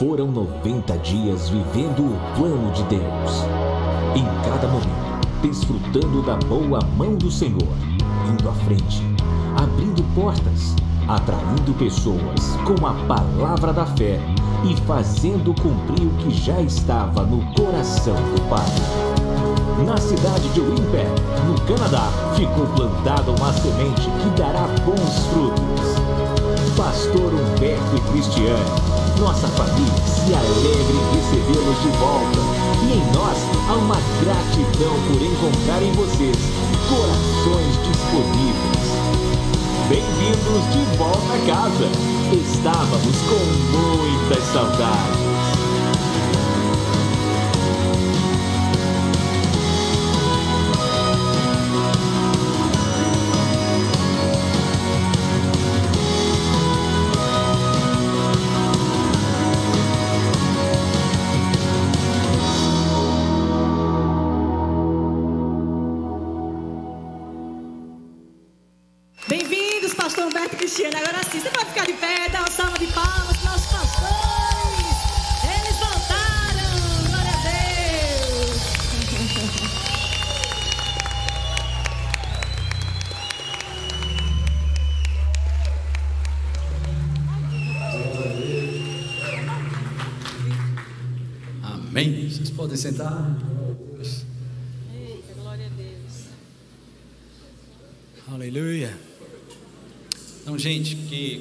Foram 90 dias vivendo o plano de Deus. Em cada momento, desfrutando da boa mão do Senhor, indo à frente, abrindo portas, atraindo pessoas com a palavra da fé e fazendo cumprir o que já estava no coração do Pai. Na cidade de Winnipeg, no Canadá, ficou plantada uma semente que dará bons frutos. Pastor Humberto e nossa família se alegra em recebê-los de volta. E em nós há uma gratidão por encontrar em vocês corações disponíveis. Bem-vindos de volta a casa. Estávamos com muitas saudades.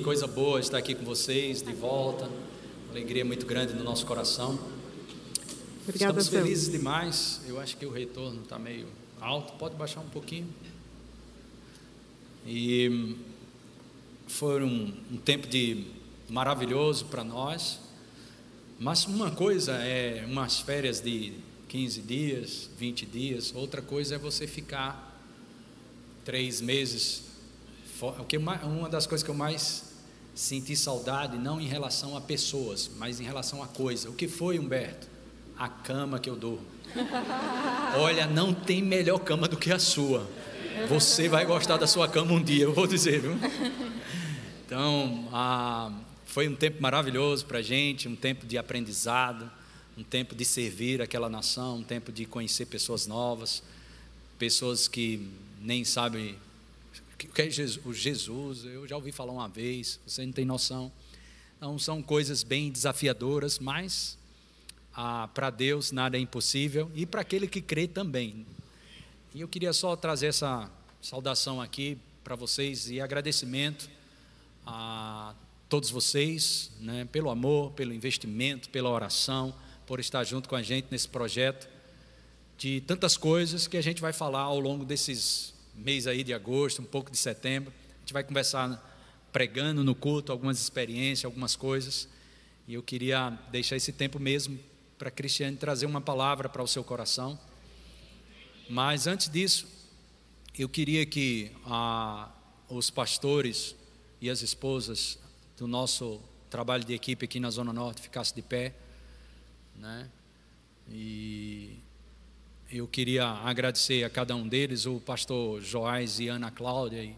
Coisa boa estar aqui com vocês de volta. alegria muito grande no nosso coração. Obrigada, Estamos felizes demais. Eu acho que o retorno está meio alto. Pode baixar um pouquinho. E foi um, um tempo de maravilhoso para nós. Mas uma coisa é umas férias de 15 dias, 20 dias, outra coisa é você ficar três meses. O que uma das coisas que eu mais senti saudade, não em relação a pessoas, mas em relação a coisa. O que foi, Humberto? A cama que eu durmo. Olha, não tem melhor cama do que a sua. Você vai gostar da sua cama um dia, eu vou dizer, viu? Então, a foi um tempo maravilhoso para a gente, um tempo de aprendizado, um tempo de servir aquela nação, um tempo de conhecer pessoas novas, pessoas que nem sabem o que é o Jesus. Eu já ouvi falar uma vez, você não tem noção. Então, são coisas bem desafiadoras, mas ah, para Deus nada é impossível e para aquele que crê também. E eu queria só trazer essa saudação aqui para vocês e agradecimento a todos vocês, né, pelo amor, pelo investimento, pela oração, por estar junto com a gente nesse projeto, de tantas coisas que a gente vai falar ao longo desses meses aí de agosto, um pouco de setembro. A gente vai conversar pregando no culto algumas experiências, algumas coisas. E eu queria deixar esse tempo mesmo para Cristiane trazer uma palavra para o seu coração. Mas antes disso, eu queria que ah, os pastores e as esposas do nosso trabalho de equipe aqui na Zona Norte ficasse de pé. Né? E eu queria agradecer a cada um deles, o pastor Joás e Ana Cláudia, e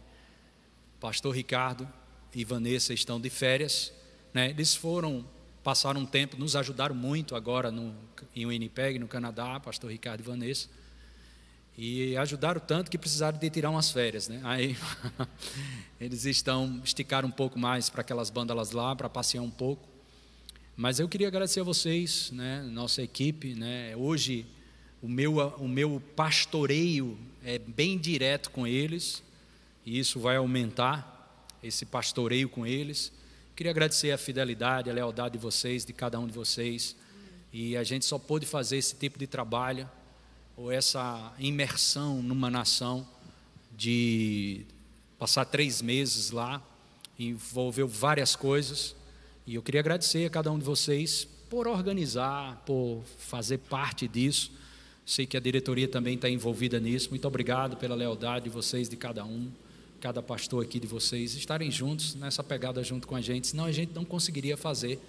pastor Ricardo e Vanessa estão de férias. Né? Eles foram, passaram um tempo, nos ajudaram muito agora no, em Winnipeg, no Canadá, pastor Ricardo e Vanessa. E ajudaram tanto que precisaram de tirar umas férias, né? Aí eles estão esticaram um pouco mais para aquelas bandas lá, para passear um pouco. Mas eu queria agradecer a vocês, né, nossa equipe, né? Hoje o meu o meu pastoreio é bem direto com eles, e isso vai aumentar esse pastoreio com eles. Queria agradecer a fidelidade, a lealdade de vocês, de cada um de vocês. E a gente só pôde fazer esse tipo de trabalho ou essa imersão numa nação de passar três meses lá, envolveu várias coisas, e eu queria agradecer a cada um de vocês por organizar, por fazer parte disso. Sei que a diretoria também está envolvida nisso. Muito obrigado pela lealdade de vocês, de cada um, cada pastor aqui de vocês, estarem juntos nessa pegada junto com a gente, senão a gente não conseguiria fazer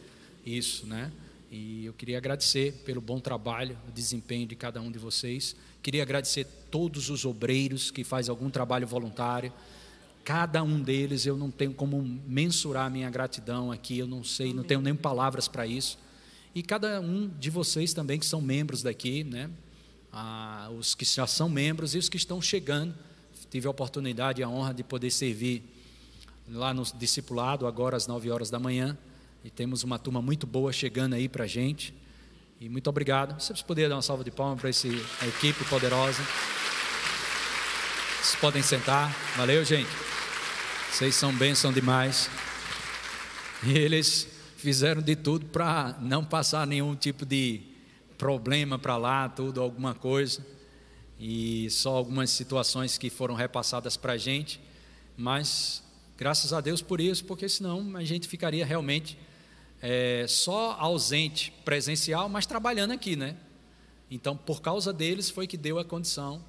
isso, né? E eu queria agradecer pelo bom trabalho, o desempenho de cada um de vocês. Queria agradecer todos os obreiros que fazem algum trabalho voluntário, cada um deles, eu não tenho como mensurar a minha gratidão aqui, eu não sei, não tenho nem palavras para isso. E cada um de vocês também que são membros daqui, né? Ah, os que já são membros e os que estão chegando. Tive a oportunidade e a honra de poder servir lá no discipulado, agora às 9 horas da manhã. E temos uma turma muito boa chegando aí para a gente. E muito obrigado. Vocês poderiam dar uma salva de palmas para essa equipe poderosa. Vocês podem sentar. Valeu, gente. Vocês são bênção demais. E eles fizeram de tudo para não passar nenhum tipo de problema para lá, tudo, alguma coisa. E só algumas situações que foram repassadas para a gente. Mas graças a Deus por isso, porque senão a gente ficaria realmente é, só ausente presencial, mas trabalhando aqui, né? Então, por causa deles, foi que deu a condição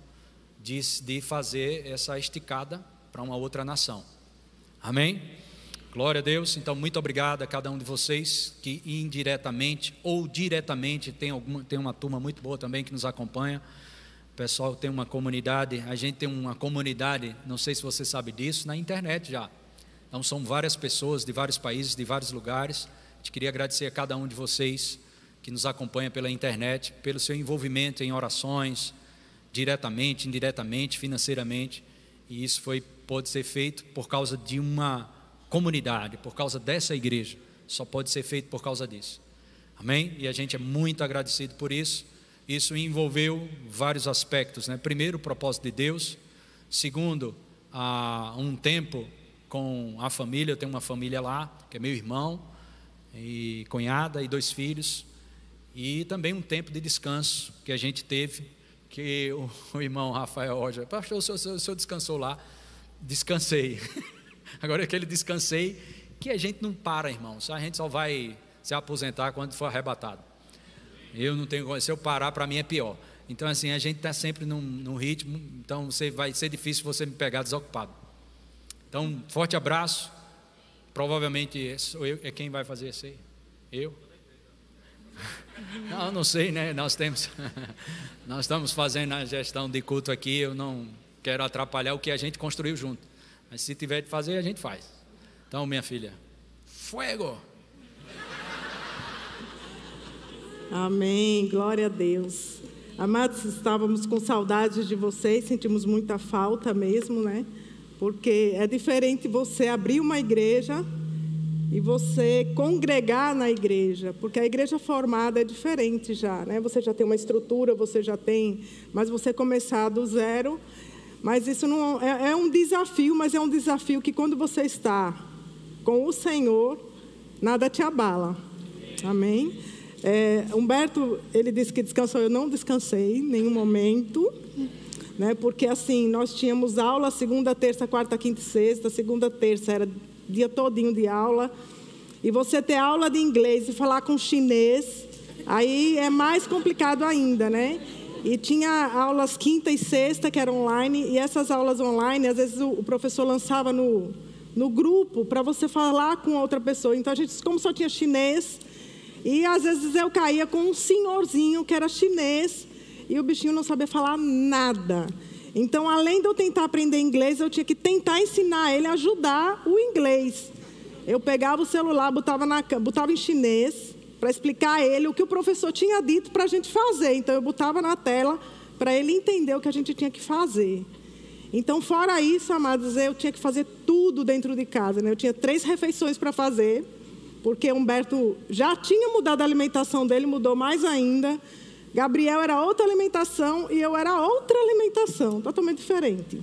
de, de fazer essa esticada para uma outra nação. Amém? Glória a Deus. Então, muito obrigado a cada um de vocês que indiretamente ou diretamente tem, alguma, tem uma turma muito boa também que nos acompanha. O pessoal tem uma comunidade, a gente tem uma comunidade, não sei se você sabe disso, na internet já. Então, são várias pessoas de vários países, de vários lugares. A gente queria agradecer a cada um de vocês que nos acompanha pela internet, pelo seu envolvimento em orações, diretamente, indiretamente, financeiramente. E isso foi pode ser feito por causa de uma comunidade, por causa dessa igreja. Só pode ser feito por causa disso. Amém? E a gente é muito agradecido por isso. Isso envolveu vários aspectos, né? Primeiro, o propósito de Deus. Segundo, a um tempo com a família. Eu tenho uma família lá, que é meu irmão e cunhada e dois filhos. E também um tempo de descanso que a gente teve, que o, o irmão Rafael Roger, pastor, o senhor, o senhor descansou lá descansei. Agora é aquele descansei que a gente não para, irmãos. A gente só vai se aposentar quando for arrebatado. Eu não tenho, se eu parar, para mim é pior. Então, assim, a gente está sempre num, num, ritmo, então você, vai ser difícil você me pegar desocupado. Então, forte abraço. Provavelmente sou eu, é quem vai fazer isso aí? Eu? Não, não sei, né? Nós temos, nós estamos fazendo a gestão de culto aqui. Eu não quero atrapalhar o que a gente construiu junto. Mas se tiver de fazer, a gente faz. Então, minha filha, fuego! Amém, glória a Deus. Amados, estávamos com saudades de vocês, sentimos muita falta mesmo, né? Porque é diferente você abrir uma igreja e você congregar na igreja, porque a igreja formada é diferente já, né? Você já tem uma estrutura, você já tem, mas você começar do zero mas isso não é, é um desafio, mas é um desafio que quando você está com o Senhor, nada te abala. Amém? É, Humberto, ele disse que descansou, eu não descansei em nenhum momento, né? Porque assim, nós tínhamos aula segunda, terça, quarta, quinta e sexta, segunda, terça era dia todinho de aula. E você ter aula de inglês e falar com chinês, aí é mais complicado ainda, né? E tinha aulas quinta e sexta, que eram online, e essas aulas online, às vezes o, professor lançava no, no grupo para você falar com outra pessoa. Então a gente, como só tinha chinês, e às vezes eu caía com um senhorzinho que era chinês, e o bichinho não sabia falar nada. Então, além de eu tentar aprender inglês, eu tinha que tentar ensinar ele a ajudar o inglês. Eu pegava o celular, botava, na, botava em chinês, para explicar a ele o que o professor tinha dito para a gente fazer. Então eu botava na tela para ele entender o que a gente tinha que fazer. Então, fora isso, amados, eu tinha que fazer tudo dentro de casa. Né? Eu tinha três refeições para fazer, porque Humberto já tinha mudado a alimentação dele, mudou mais ainda. Gabriel era outra alimentação e eu era outra alimentação, totalmente diferente.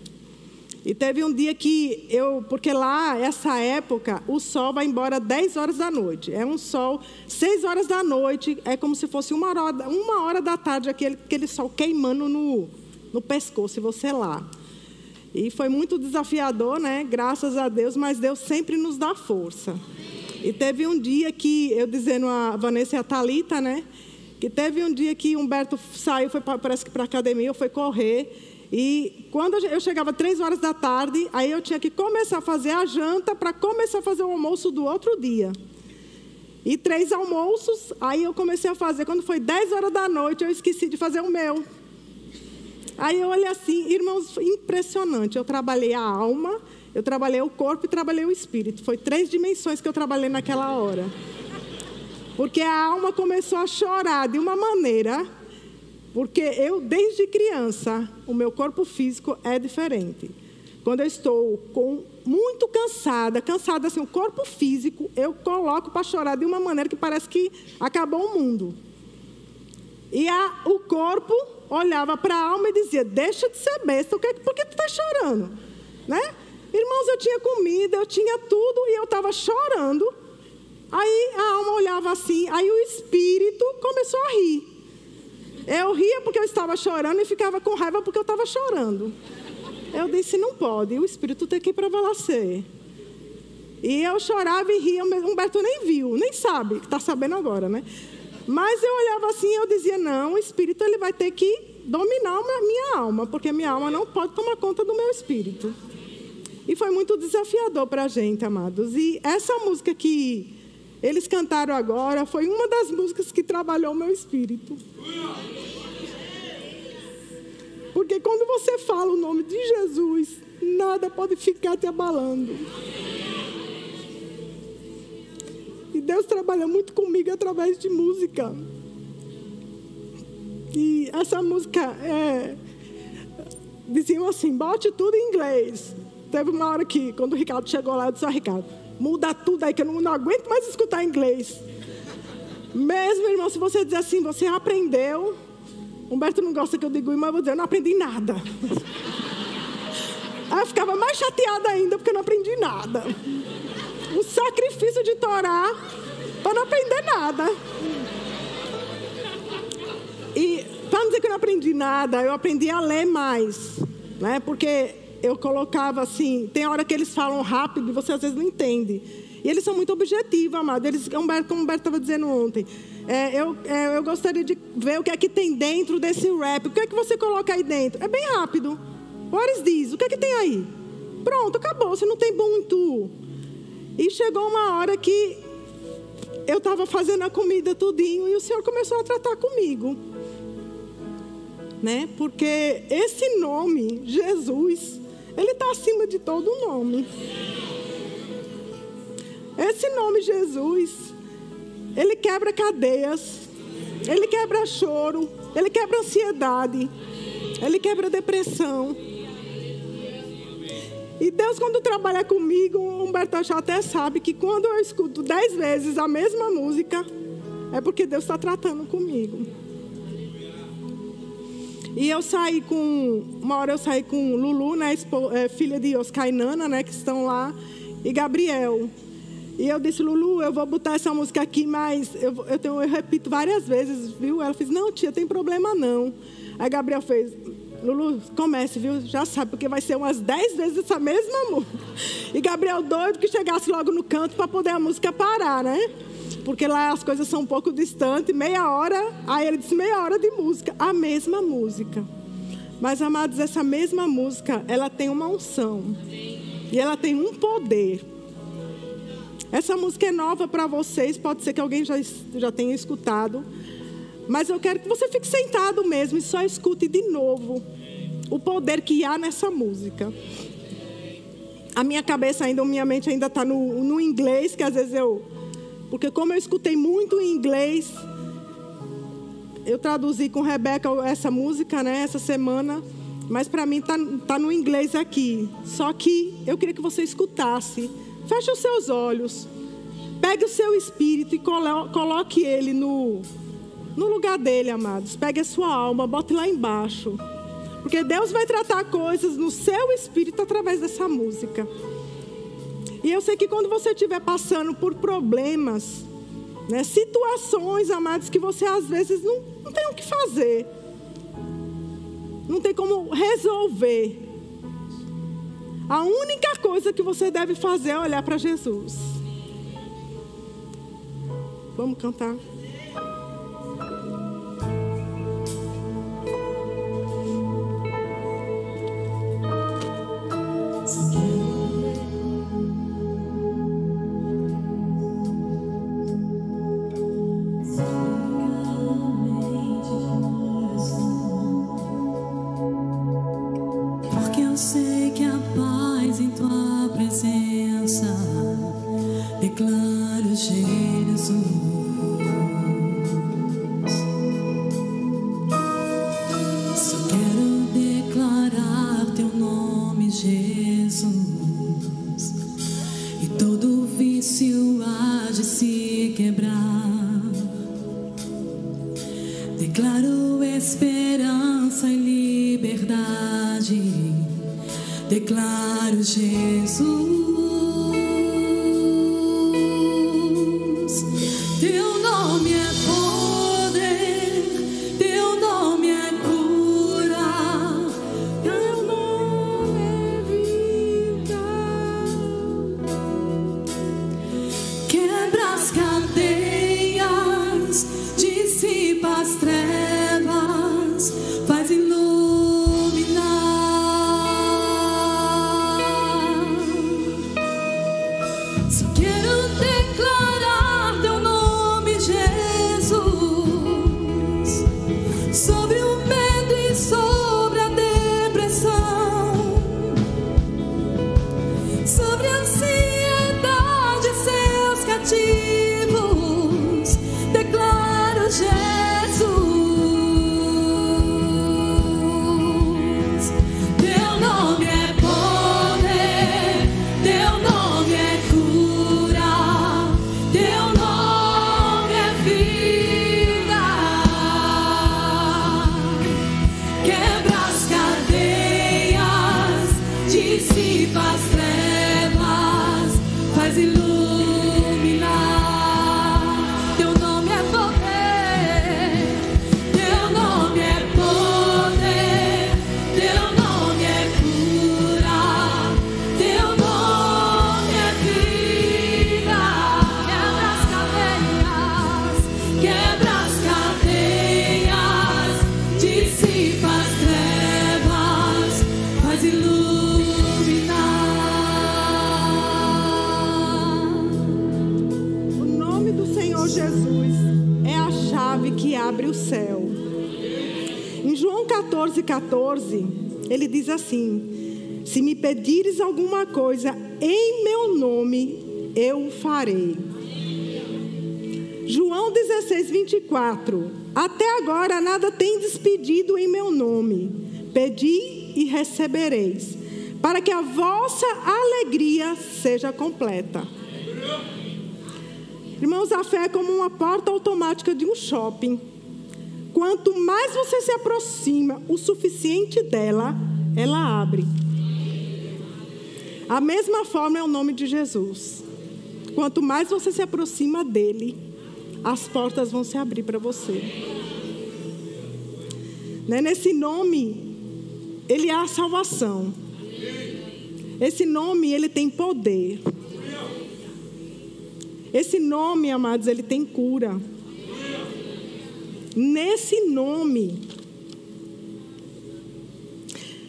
E teve um dia que eu, porque lá, essa época, o sol vai embora 10 horas da noite. É um sol, 6 horas da noite, é como se fosse uma hora, uma hora da tarde, aquele, aquele sol queimando no, no pescoço, e você lá. E foi muito desafiador, né? Graças a Deus, mas Deus sempre nos dá força. E teve um dia que, eu dizendo a Vanessa e a Thalita, né? Que teve um dia que Humberto saiu, foi pra, parece que para a academia, foi correr. E quando eu chegava três horas da tarde, aí eu tinha que começar a fazer a janta para começar a fazer o almoço do outro dia. E três almoços, aí eu comecei a fazer. Quando foi dez horas da noite, eu esqueci de fazer o meu. Aí eu olhei assim, irmãos, impressionante. Eu trabalhei a alma, Eu trabalhei o corpo e trabalhei o espírito. Foi três dimensões que eu trabalhei naquela hora. Porque a alma começou a chorar de uma maneira, porque eu, desde criança, o meu corpo físico é diferente. Quando eu estou com muito cansada, cansada assim, o corpo físico, eu coloco para chorar de uma maneira que parece que acabou o mundo. E a, o corpo olhava para a alma e dizia: Deixa de ser besta, por que tu está chorando? Né? Irmãos, eu tinha comida, eu tinha tudo e eu estava chorando. Aí a alma olhava assim, aí o espírito começou a rir. Eu ria porque eu estava chorando e ficava com raiva porque eu estava chorando. Eu disse: Não pode, o espírito tem que prevalecer. E eu chorava e ria, Humberto nem viu, nem sabe, está sabendo agora, né? Mas eu olhava assim e eu dizia: não, o espírito ele vai ter que dominar a minha alma, porque minha alma não pode tomar conta do meu espírito. E foi muito desafiador para a gente, amados. E essa música que eles cantaram agora foi uma das músicas que trabalhou o meu espírito. Porque quando você fala o nome de Jesus, nada pode ficar te abalando. E Deus trabalha muito comigo através de música. E essa música é. Diziam assim: bote tudo em inglês. Teve uma hora que, quando o Ricardo chegou lá, eu disse: Ricardo, muda tudo aí, que eu não, não aguento mais escutar inglês. Mesmo, irmão, se você dizer assim, você aprendeu. Humberto não gosta que eu diga, mas eu vou dizer, eu não aprendi nada. Aí eu ficava mais chateada ainda, porque eu não aprendi nada o sacrifício de Torá para não aprender nada. E para não dizer que eu não aprendi nada, eu aprendi a ler mais, né? Porque eu colocava assim, tem hora que eles falam rápido e você às vezes não entende. E eles são muito objetivos, amado. Eles, como o Humberto estava dizendo ontem, é, eu, é, eu gostaria de ver o que é que tem dentro desse rap. O que é que você coloca aí dentro? É bem rápido. What this? O que é que tem aí? Pronto, acabou. Você não tem muito e chegou uma hora que eu estava fazendo a comida tudinho e o Senhor começou a tratar comigo. Né? Porque esse nome, Jesus, ele está acima de todo nome. Esse nome Jesus, ele quebra cadeias, ele quebra choro, ele quebra ansiedade, ele quebra depressão. E Deus, quando trabalha comigo, Humberto já até sabe que quando eu escuto dez vezes a mesma música, é porque Deus está tratando comigo. E eu saí com. Uma hora eu saí com Lulu, né, é, filha de Oscar e Nana, né, que estão lá, e Gabriel. E eu disse, Lulu, eu vou botar essa música aqui, mas eu, eu, tenho, eu repito várias vezes, viu? Ela fez, não, tia, tem problema não. Aí Gabriel fez, Lulu, comece, viu? Já sabe, porque vai ser umas dez vezes essa mesma música. E Gabriel doido que chegasse logo no canto para poder a música parar, né? Porque lá as coisas são um pouco distantes, meia hora, aí ele disse meia hora de música, a mesma música. Mas, amados, essa mesma música, ela tem uma unção. E ela tem um poder. Essa música é nova para vocês, pode ser que alguém já, já tenha escutado. Mas eu quero que você fique sentado mesmo e só escute de novo o poder que há nessa música. A minha cabeça ainda, minha mente ainda está no, no inglês, que às vezes eu. Porque como eu escutei muito em inglês, eu traduzi com Rebeca essa música, né, essa semana. Mas para mim está tá no inglês aqui. Só que eu queria que você escutasse. Feche os seus olhos. Pegue o seu espírito e coloque ele no, no lugar dele, amados. Pegue a sua alma, bote lá embaixo. Porque Deus vai tratar coisas no seu espírito através dessa música. E eu sei que quando você estiver passando por problemas, né, situações, amados, que você às vezes não, não tem o que fazer, não tem como resolver. A única coisa que você deve fazer é olhar para Jesus. Vamos cantar. Jesus. E todo vício há de se quebrar. Declaro esperança e liberdade. Declaro Jesus. 14, 14, ele diz assim: Se me pedires alguma coisa em meu nome, eu farei. João 16, 24. Até agora nada tem despedido em meu nome. Pedi e recebereis, para que a vossa alegria seja completa. Irmãos, a fé é como uma porta automática de um shopping. Quanto mais você se aproxima o suficiente dela, ela abre. A mesma forma é o nome de Jesus. Quanto mais você se aproxima dele, as portas vão se abrir para você. Né? Nesse nome, ele é a salvação. Esse nome, ele tem poder. Esse nome, amados, ele tem cura. Nesse nome,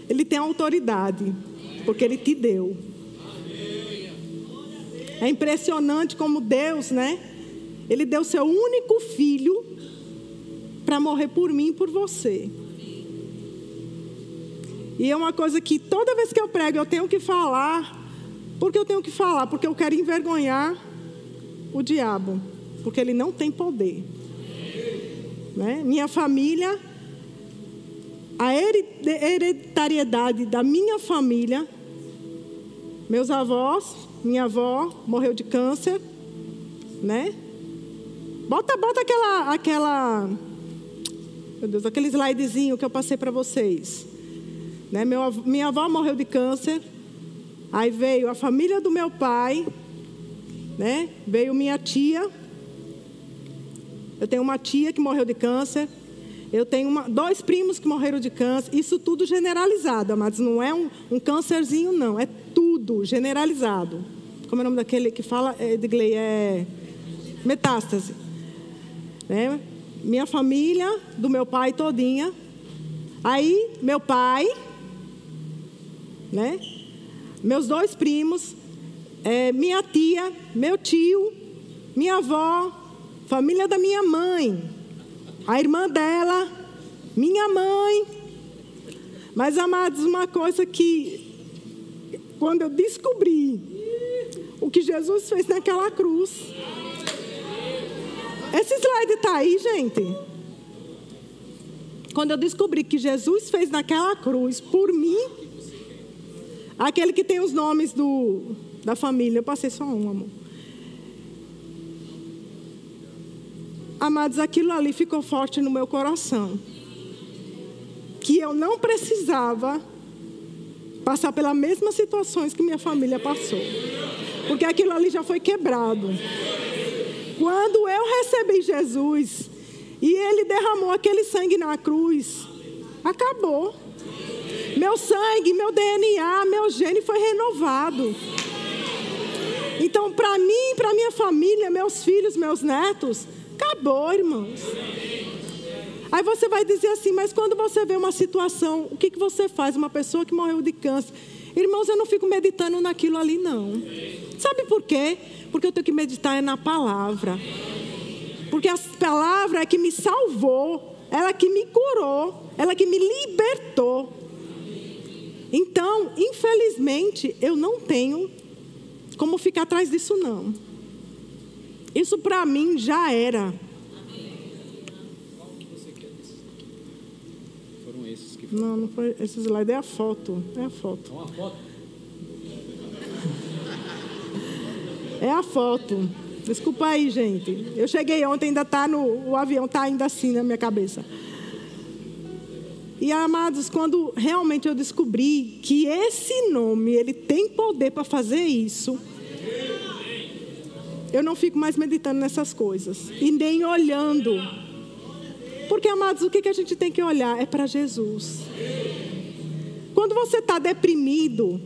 ele tem autoridade, porque ele te deu. É impressionante como Deus, né? Ele deu seu único filho para morrer por mim e por você. E é uma coisa que toda vez que eu prego eu tenho que falar. Porque eu tenho que falar? Porque eu quero envergonhar o diabo. Porque ele não tem poder. Né? Minha família, a hereditariedade da minha família, meus avós, minha avó morreu de câncer, né? Bota, bota aquela, aquela, meu Deus, aquele slidezinho que eu passei para vocês. Né? Meu, minha avó morreu de câncer. Aí veio a família do meu pai, né? Veio minha tia. Eu tenho uma tia que morreu de câncer. Eu tenho uma, dois primos que morreram de câncer. Isso tudo generalizado, mas não é um, um câncerzinho, não. É tudo generalizado. Como é o nome daquele que fala, Edgley? É metástase. Né? Minha família, do meu pai todinha. Aí, meu pai, né? Meus dois primos, é, minha tia, meu tio, minha avó, família da minha mãe, a irmã dela, minha mãe. Mas, amados, uma coisa que, quando eu descobri o que Jesus fez naquela cruz, esse slide está aí, gente. Quando eu descobri que Jesus fez naquela cruz por mim, aquele que tem os nomes do, da família, eu passei só um, amor. Amados, aquilo ali ficou forte no meu coração. Que eu não precisava passar pelas mesmas situações que minha família passou. Porque aquilo ali já foi quebrado. Quando eu recebi Jesus e ele derramou aquele sangue na cruz, acabou. Meu sangue, meu DNA, meu gene foi renovado. Então, para mim, para minha família, meus filhos, meus netos, acabou, irmãos. Aí você vai dizer assim, mas quando você vê uma situação, o que, que você faz? Uma pessoa que morreu de câncer. Irmãos, eu não fico meditando naquilo ali, não. Sabe por quê? Porque eu tenho que meditar é na palavra. Porque a palavra é que me salvou, ela que me curou, ela que me libertou. Então, infelizmente, eu não tenho como ficar atrás disso, não. Isso para mim já era. Não, não foi. Esse slide é a foto. É a foto. Uma foto? É a foto. Desculpa aí, gente. Eu cheguei ontem, ainda está no. O avião está ainda assim na minha cabeça. E amados, quando realmente eu descobri que esse nome, ele tem poder para fazer isso, eu não fico mais meditando nessas coisas e nem olhando porque, amados, o que a gente tem que olhar é para Jesus. Quando você está deprimido,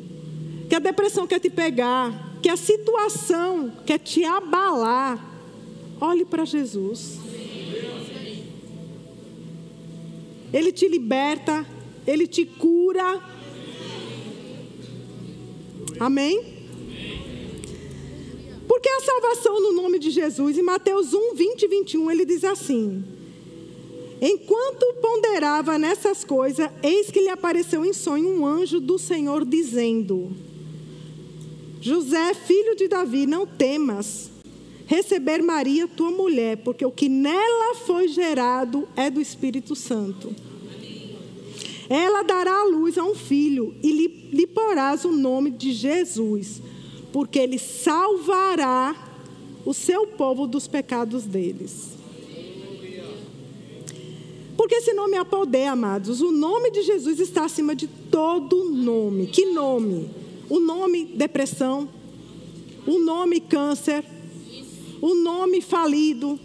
que a depressão quer te pegar, que a situação quer te abalar, olhe para Jesus. Ele te liberta, ele te cura. Amém? Porque a salvação no nome de Jesus, em Mateus 1, 20 e 21, ele diz assim: Enquanto ponderava nessas coisas, eis que lhe apareceu em sonho um anjo do Senhor dizendo: José, filho de Davi, não temas receber Maria, tua mulher, porque o que nela foi gerado é do Espírito Santo. Ela dará à luz a um filho e lhe, lhe porás o nome de Jesus, porque ele salvará o seu povo dos pecados deles. Porque esse nome é poder, amados. O nome de Jesus está acima de todo nome. Que nome? O nome depressão, o nome câncer, o nome falido,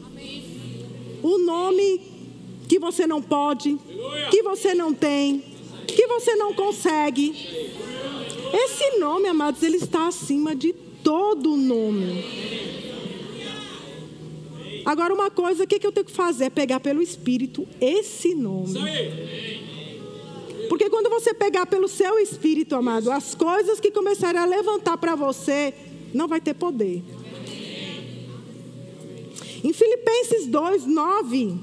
o nome que você não pode, que você não tem, que você não consegue. Esse nome, amados, ele está acima de todo nome. Agora, uma coisa, o que, que eu tenho que fazer? É pegar pelo Espírito esse nome. Porque quando você pegar pelo seu Espírito, amado, as coisas que começarem a levantar para você, não vai ter poder. Em Filipenses 2, 9,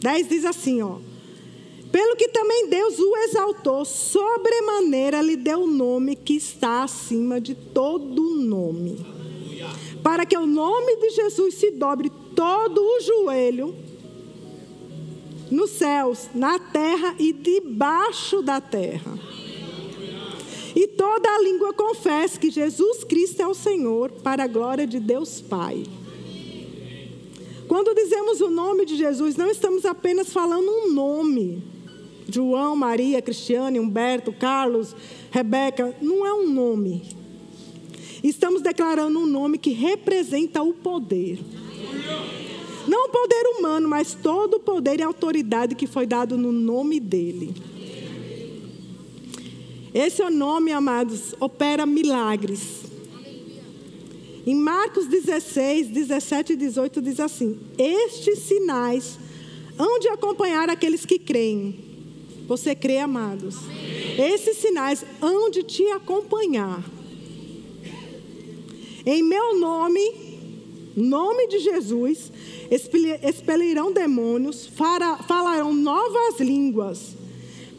10 diz assim, ó. Pelo que também Deus o exaltou, sobremaneira lhe deu o nome que está acima de todo nome. Para que o nome de Jesus se dobre todo o joelho nos céus, na terra e debaixo da terra. E toda a língua confesse que Jesus Cristo é o Senhor, para a glória de Deus Pai. Quando dizemos o nome de Jesus, não estamos apenas falando um nome. João, Maria, Cristiane, Humberto, Carlos, Rebeca, não é um nome. Estamos declarando um nome que representa o poder. Não o poder humano, mas todo o poder e autoridade que foi dado no nome dele. Esse é o nome, amados, opera milagres. Em Marcos 16, 17 e 18 diz assim: Estes sinais hão de acompanhar aqueles que creem. Você crê, amados? Esses sinais hão de te acompanhar. Em meu nome, nome de Jesus, expelirão demônios, falarão novas línguas,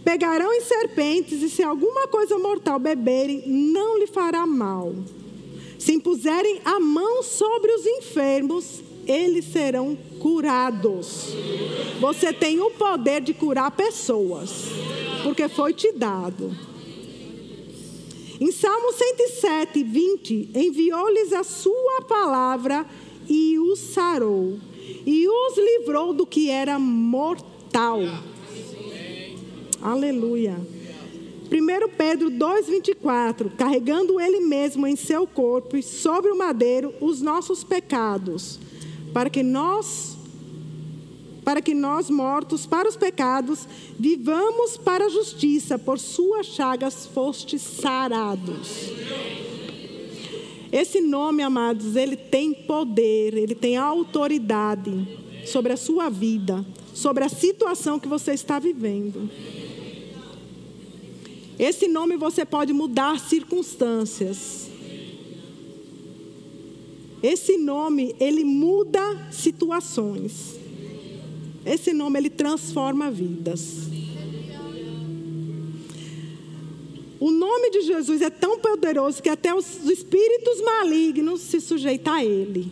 pegarão em serpentes, e se alguma coisa mortal beberem, não lhe fará mal. Se impuserem a mão sobre os enfermos, eles serão curados. Você tem o poder de curar pessoas, porque foi te dado. Em Salmo 107, 20, enviou-lhes a sua palavra e os sarou e os livrou do que era mortal. Aleluia. 1 Pedro 2,24: carregando ele mesmo em seu corpo sobre o madeiro os nossos pecados, para que nós, para que nós mortos para os pecados, vivamos para a justiça, por suas chagas fostes sarados. Esse nome, amados, ele tem poder, ele tem autoridade sobre a sua vida, sobre a situação que você está vivendo. Esse nome você pode mudar circunstâncias. Esse nome, ele muda situações. Esse nome, ele transforma vidas. O nome de Jesus é tão poderoso que até os espíritos malignos se sujeitam a ele.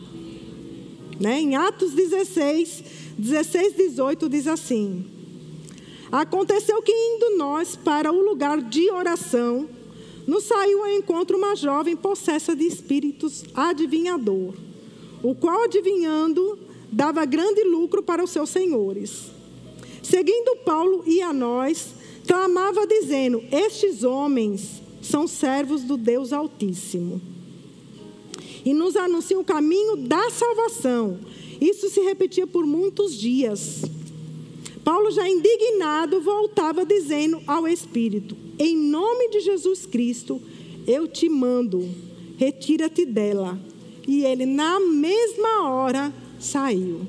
Né? Em Atos 16, 16, 18 diz assim: Aconteceu que indo nós para o lugar de oração, nos saiu ao encontro uma jovem possessa de espíritos adivinhador, o qual adivinhando dava grande lucro para os seus senhores. Seguindo Paulo e a nós, clamava dizendo: Estes homens são servos do Deus Altíssimo. E nos anunciam o caminho da salvação. Isso se repetia por muitos dias. Paulo, já indignado, voltava dizendo ao Espírito: Em nome de Jesus Cristo, eu te mando, retira-te dela. E ele, na mesma hora, saiu.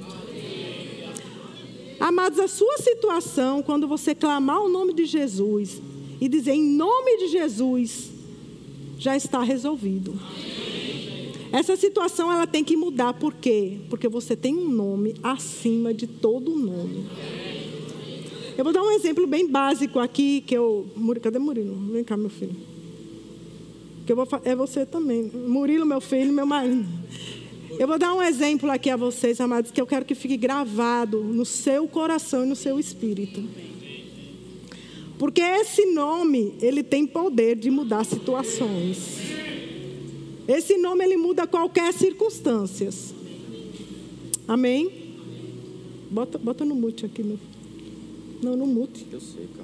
Amados, a sua situação, quando você clamar o nome de Jesus e dizer em nome de Jesus, já está resolvido. Essa situação ela tem que mudar, por quê? Porque você tem um nome acima de todo nome. Eu vou dar um exemplo bem básico aqui, que eu. Cadê Murilo? Vem cá, meu filho. Que eu vou, é você também. Murilo, meu filho, meu marido. Eu vou dar um exemplo aqui a vocês, amados, que eu quero que fique gravado no seu coração e no seu espírito. Porque esse nome, ele tem poder de mudar situações. Esse nome, ele muda qualquer circunstância. Amém? Bota, bota no mute aqui, meu. Não, no mute. Eu sei, calma.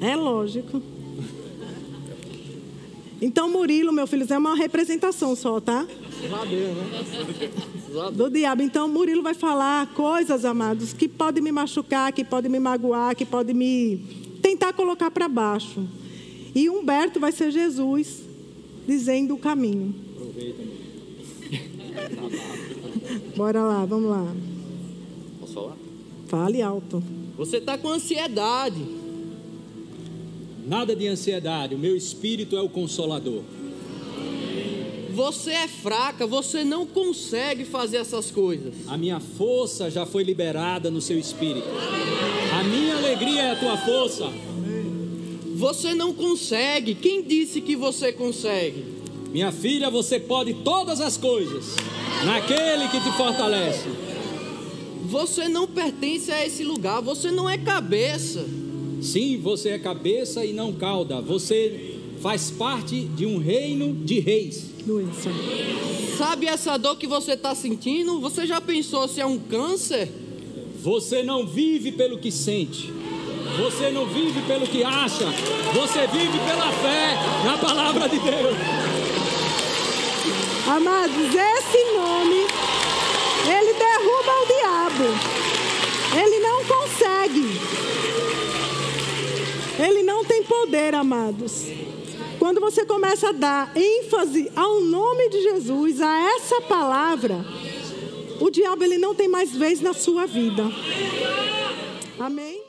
É lógico. Então, Murilo, meu filho, é uma representação só, tá? Do diabo. Então, Murilo vai falar coisas, amados, que podem me machucar, que podem me magoar, que podem me tentar colocar para baixo. E Humberto vai ser Jesus dizendo o caminho. Bora lá, vamos lá. Posso falar? Fale alto. Você está com ansiedade. Nada de ansiedade, o meu espírito é o consolador. Você é fraca, você não consegue fazer essas coisas. A minha força já foi liberada no seu espírito. A minha alegria é a tua força. Você não consegue. Quem disse que você consegue? Minha filha, você pode todas as coisas naquele que te fortalece. Você não pertence a esse lugar, você não é cabeça. Sim, você é cabeça e não cauda. Você faz parte de um reino de reis. Doença. Sabe essa dor que você está sentindo? Você já pensou se é um câncer? Você não vive pelo que sente. Você não vive pelo que acha. Você vive pela fé na palavra de Deus. Amados, esse nome, ele derruba o diabo. Ele não consegue. Ele não tem poder, amados. Quando você começa a dar ênfase ao nome de Jesus, a essa palavra, o diabo ele não tem mais vez na sua vida. Amém?